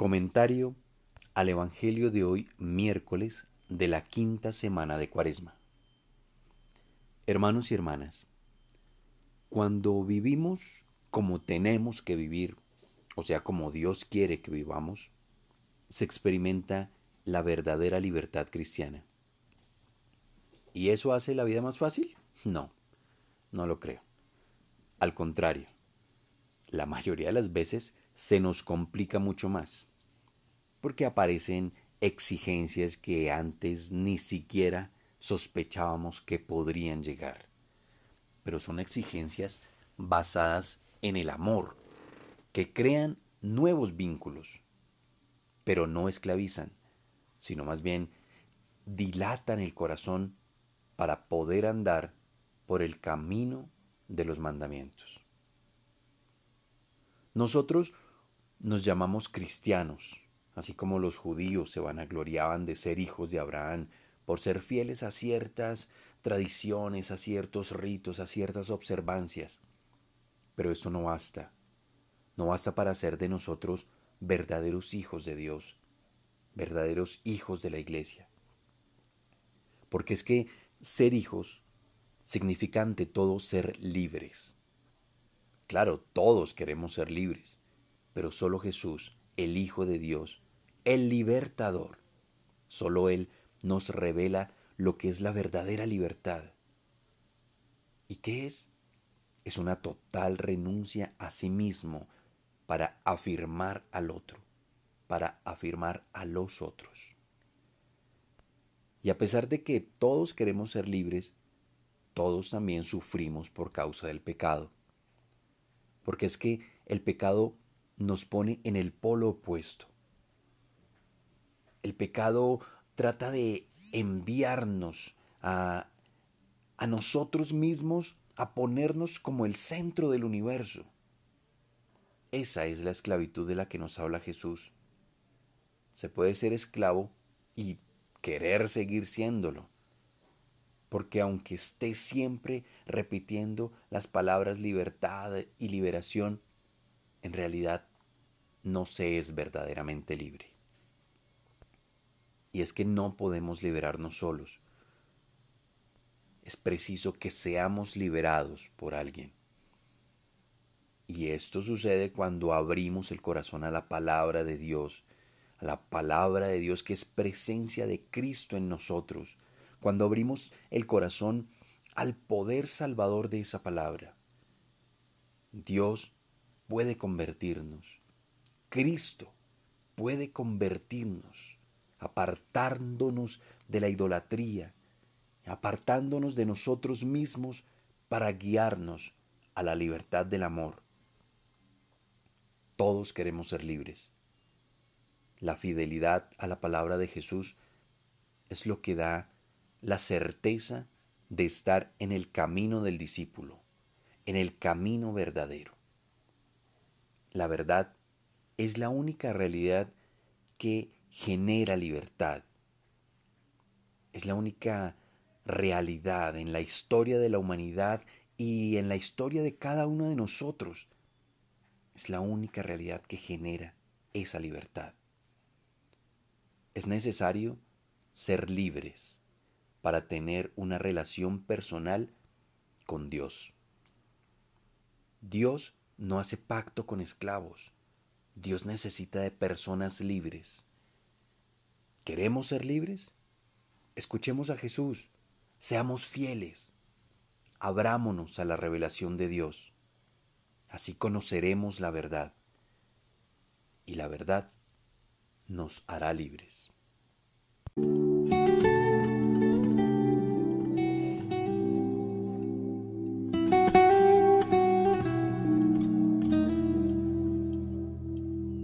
Comentario al Evangelio de hoy, miércoles de la quinta semana de Cuaresma. Hermanos y hermanas, cuando vivimos como tenemos que vivir, o sea, como Dios quiere que vivamos, se experimenta la verdadera libertad cristiana. ¿Y eso hace la vida más fácil? No, no lo creo. Al contrario, la mayoría de las veces se nos complica mucho más, porque aparecen exigencias que antes ni siquiera sospechábamos que podrían llegar. Pero son exigencias basadas en el amor, que crean nuevos vínculos, pero no esclavizan, sino más bien dilatan el corazón para poder andar por el camino de los mandamientos. Nosotros nos llamamos cristianos, así como los judíos se vanagloriaban de ser hijos de Abraham por ser fieles a ciertas tradiciones, a ciertos ritos, a ciertas observancias. Pero eso no basta. No basta para ser de nosotros verdaderos hijos de Dios, verdaderos hijos de la iglesia. Porque es que ser hijos significa ante todo ser libres. Claro, todos queremos ser libres, pero solo Jesús, el Hijo de Dios, el libertador, solo Él nos revela lo que es la verdadera libertad. ¿Y qué es? Es una total renuncia a sí mismo para afirmar al otro, para afirmar a los otros. Y a pesar de que todos queremos ser libres, todos también sufrimos por causa del pecado. Porque es que el pecado nos pone en el polo opuesto. El pecado trata de enviarnos a, nosotros mismos a ponernos como el centro del universo. Esa es la esclavitud de la que nos habla Jesús. Se puede ser esclavo y querer seguir siéndolo. Porque aunque esté siempre repitiendo las palabras libertad y liberación, en realidad no se es verdaderamente libre. Y es que no podemos liberarnos solos. Es preciso que seamos liberados por alguien. Y esto sucede cuando abrimos el corazón a la palabra de Dios, a la palabra de Dios que es presencia de Cristo en nosotros, cuando abrimos el corazón al poder salvador de esa palabra. Dios puede convertirnos, Cristo puede convertirnos apartándonos de la idolatría, apartándonos de nosotros mismos para guiarnos a la libertad del amor. Todos queremos ser libres. La fidelidad a la palabra de Jesús es lo que da la certeza de estar en el camino del discípulo, en el camino verdadero. La verdad es la única realidad que genera libertad. Es la única realidad en la historia de la humanidad y en la historia de cada uno de nosotros. Es la única realidad que genera esa libertad. Es necesario ser libres para tener una relación personal con Dios. Dios no hace pacto con esclavos. Dios necesita de personas libres. ¿Queremos ser libres? Escuchemos a Jesús, seamos fieles, abrámonos a la revelación de Dios. Así conoceremos la verdad y la verdad nos hará libres.